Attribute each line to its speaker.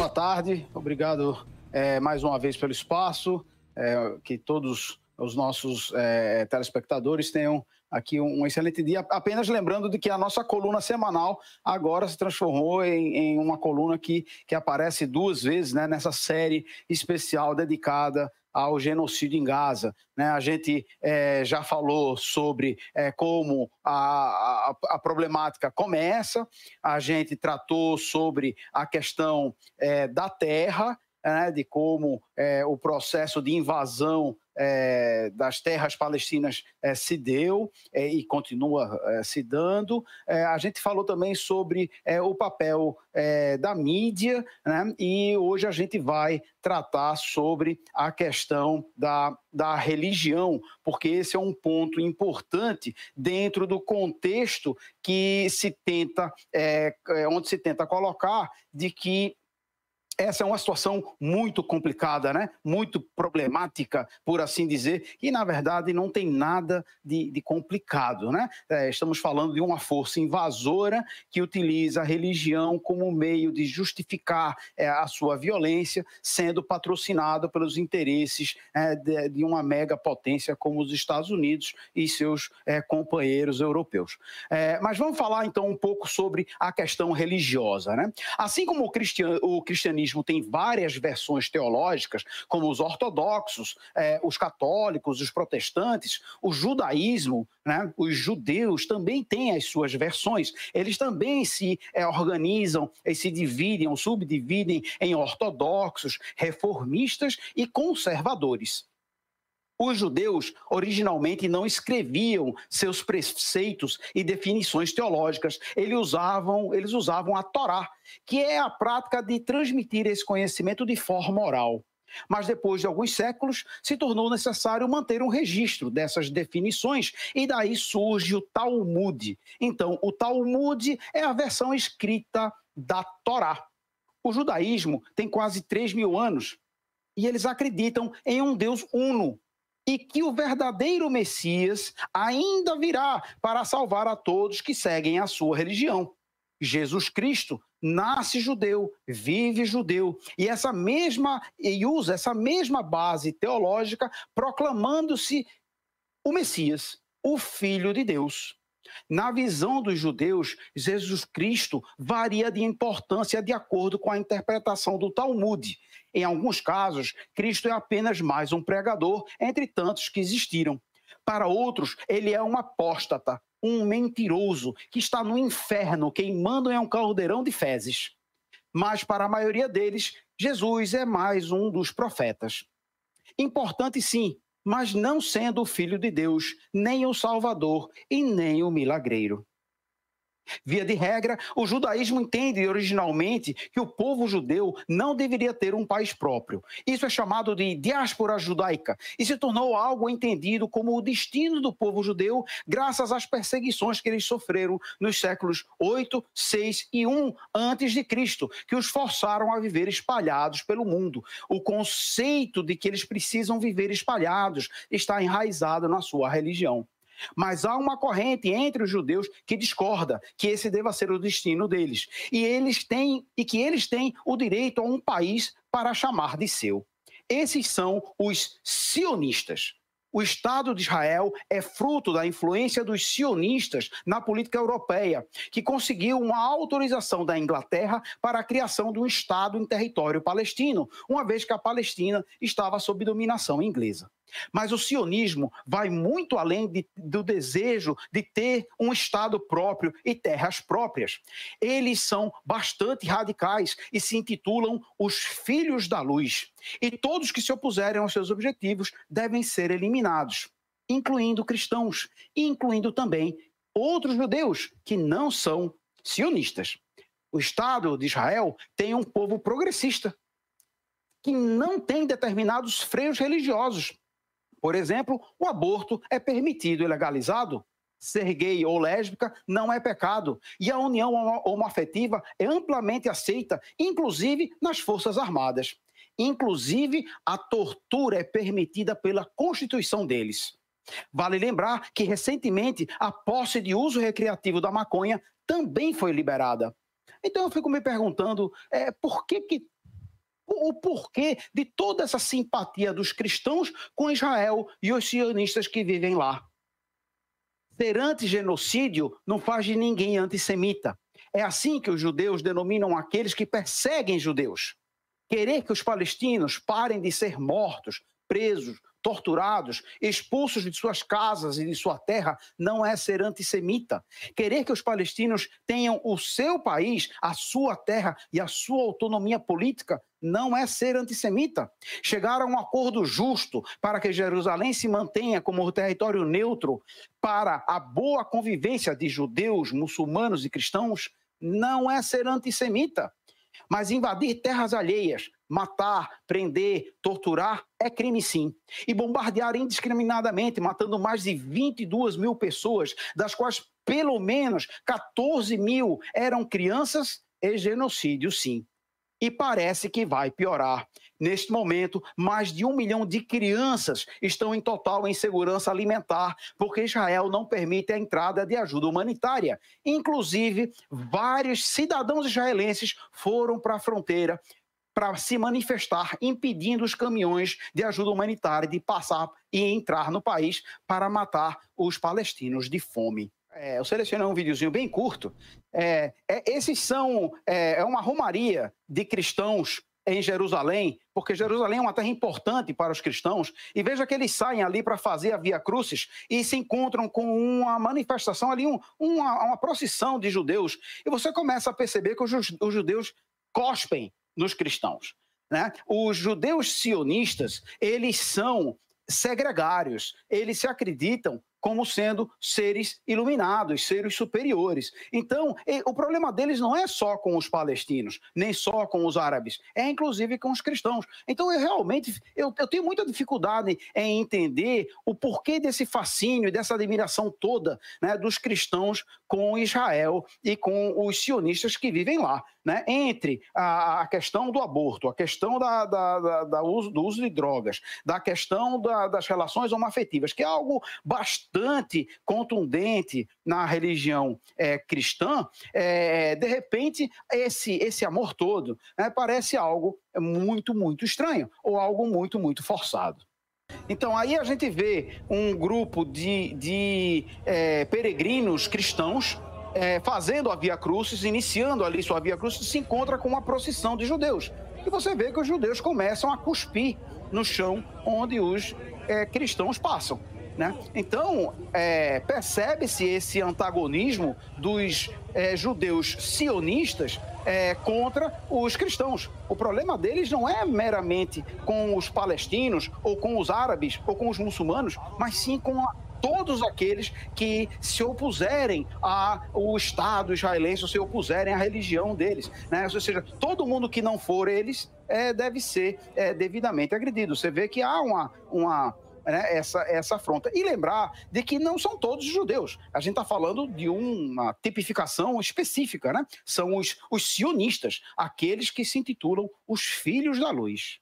Speaker 1: boa tarde. Obrigado é, mais uma vez pelo espaço. É, que todos os nossos é, telespectadores tenham aqui um, um, excelente dia. Apenas lembrando de que a nossa coluna semanal agora se transformou em, em uma coluna que, que aparece duas vezes né, nessa série especial dedicada ao genocídio em Gaza. Né? A gente é, já falou sobre é, como a, a, a, problemática começa, a gente tratou sobre a questão é, da terra, né? de como o processo de invasão é, das terras palestinas é, se deu é, e continua é, se dando. É, a gente falou também sobre o papel da mídia, né? e hoje a gente vai tratar sobre a questão da, da religião, porque esse é um ponto importante dentro do contexto que se tenta, onde se tenta colocar de que essa é uma situação muito complicada, né? muito problemática, por assim dizer, e na verdade não tem nada de, de complicado. Né? É, estamos falando de uma força invasora que utiliza a religião como meio de justificar é, a sua violência, sendo patrocinado pelos interesses é, de, de, uma mega potência como os Estados Unidos e seus é, companheiros europeus. É, mas vamos falar então um pouco sobre a questão religiosa. Né? Assim como o, cristian, o cristianismo tem várias versões teológicas, como os ortodoxos, é, os católicos, os protestantes, o judaísmo, né, os judeus também têm as suas versões. Eles também se é, organizam e se dividem, ou subdividem em ortodoxos, reformistas e conservadores. Os judeus originalmente não escreviam seus preceitos e definições teológicas, eles usavam, eles usavam a Torá, que é a prática de transmitir esse conhecimento de forma oral. Mas depois de alguns séculos, se tornou necessário manter um registro dessas definições, e daí surge o Talmud. Então, o Talmud é a versão escrita da Torá. O judaísmo tem quase 3 mil anos e eles acreditam em um Deus uno, e que o verdadeiro Messias ainda virá para salvar a todos que seguem a sua religião. Jesus Cristo nasce judeu, vive judeu, e essa mesma e usa essa mesma base teológica proclamando-se o Messias, o filho de Deus. Na visão dos judeus, Jesus Cristo varia de importância de acordo com a interpretação do Talmud. Em alguns casos, Cristo é apenas mais um pregador entre tantos que existiram. Para outros, ele é um apóstata, um mentiroso que está no inferno queimando em um caldeirão de fezes. Mas para a maioria deles, Jesus é mais um dos profetas. Importante sim, mas não sendo o Filho de Deus, nem o Salvador e nem o milagreiro. Via de regra, o judaísmo entende originalmente que o povo judeu não deveria ter um país próprio. Isso é chamado de diáspora judaica e se tornou algo entendido como o destino do povo judeu graças às perseguições que eles sofreram nos séculos 8, 6 e 1 antes de Cristo, que os forçaram a viver espalhados pelo mundo. O conceito de que eles precisam viver espalhados está enraizado na sua religião. Mas há uma corrente entre os judeus que discorda que esse deva ser o destino deles. E eles têm e que eles têm o direito a um país para chamar de seu. Esses são os sionistas. O Estado de Israel é fruto da influência dos sionistas na política europeia, que conseguiu uma autorização da Inglaterra para a criação de um Estado em território palestino, uma vez que a Palestina estava sob dominação inglesa. Mas o sionismo vai muito além de, do desejo de ter um Estado próprio e terras próprias. Eles são bastante radicais e se intitulam os Filhos da Luz. E todos que se opuserem aos seus objetivos devem ser eliminados, incluindo cristãos, incluindo também outros judeus que não são sionistas. O Estado de Israel tem um povo progressista que não tem determinados freios religiosos por exemplo, o aborto é permitido e legalizado. Ser gay ou lésbica não é pecado. E a união homoafetiva é amplamente aceita, inclusive nas Forças Armadas. Inclusive, a tortura é permitida pela Constituição deles. Vale lembrar que, recentemente, a posse de uso recreativo da maconha também foi liberada. Então, eu fico me perguntando é, por que, que o porquê de toda essa simpatia dos cristãos com Israel e os sionistas que vivem lá. Ser anti-genocídio não faz de ninguém antissemita. É assim que os judeus denominam aqueles que perseguem judeus. Querer que os palestinos parem de ser mortos, presos, torturados, expulsos de suas casas e de sua terra, não é ser antissemita. Querer que os palestinos tenham o seu país, a sua terra e a sua autonomia política não é ser antissemita. Chegar a um acordo justo para que Jerusalém se mantenha como território neutro para a boa convivência de judeus, muçulmanos e cristãos não é ser antissemita. Mas invadir terras alheias, matar, prender, torturar é crime sim. E bombardear indiscriminadamente, matando mais de 22 mil pessoas, das quais pelo menos 14 mil eram crianças, é genocídio sim e parece que vai piorar. Neste momento, mais de um milhão de crianças estão em total insegurança alimentar, porque Israel não permite a entrada de ajuda humanitária. Inclusive, vários cidadãos israelenses foram para a fronteira para se manifestar, impedindo os caminhões de ajuda humanitária de passar e entrar no país para matar os palestinos de fome. É, eu selecionei um videozinho bem curto. É, é, esses são é, é, uma romaria de cristãos em Jerusalém, porque Jerusalém é uma terra importante para os cristãos. E veja que eles saem ali para fazer a Via Crucis e se encontram com uma manifestação ali, um, uma, uma procissão de judeus. E você começa a perceber que os, os judeus cospem nos cristãos. Né? Os judeus sionistas, eles são segregários, eles se acreditam como sendo seres iluminados, seres superiores. Então, o problema deles não é só com os palestinos, nem só com os árabes, é inclusive com os cristãos. Então, eu realmente eu, eu tenho muita dificuldade em entender o porquê desse fascínio e dessa admiração toda né, dos cristãos com Israel e com os sionistas que vivem lá. Né, entre a, a, questão do aborto, a questão da, da, da, da uso, do uso de drogas, da questão das relações homoafetivas, que é algo bastante contundente na religião é, cristã, é, de repente esse, esse amor todo né, parece algo muito, muito estranho ou algo muito, muito forçado. Então aí a gente vê um grupo de, de é, peregrinos cristãos é, fazendo a Via Crucis, iniciando ali sua Via Crucis, se encontra com uma procissão de judeus. E você vê que os judeus começam a cuspir no chão onde os é, cristãos passam. Né? Então, é, percebe-se esse antagonismo dos é, judeus sionistas é, contra os cristãos. O problema deles não é meramente com os palestinos, ou com os árabes, ou com os muçulmanos, mas sim com a todos aqueles que se opuserem ao Estado israelense, ou se opuserem à religião deles. Né? Ou seja, todo mundo que não for eles é, deve ser é, devidamente agredido. Você vê que há uma, uma né, essa, essa afronta. E lembrar de que não são todos judeus. A gente está falando de uma tipificação específica, né? São os, os sionistas, aqueles que se intitulam os filhos da luz.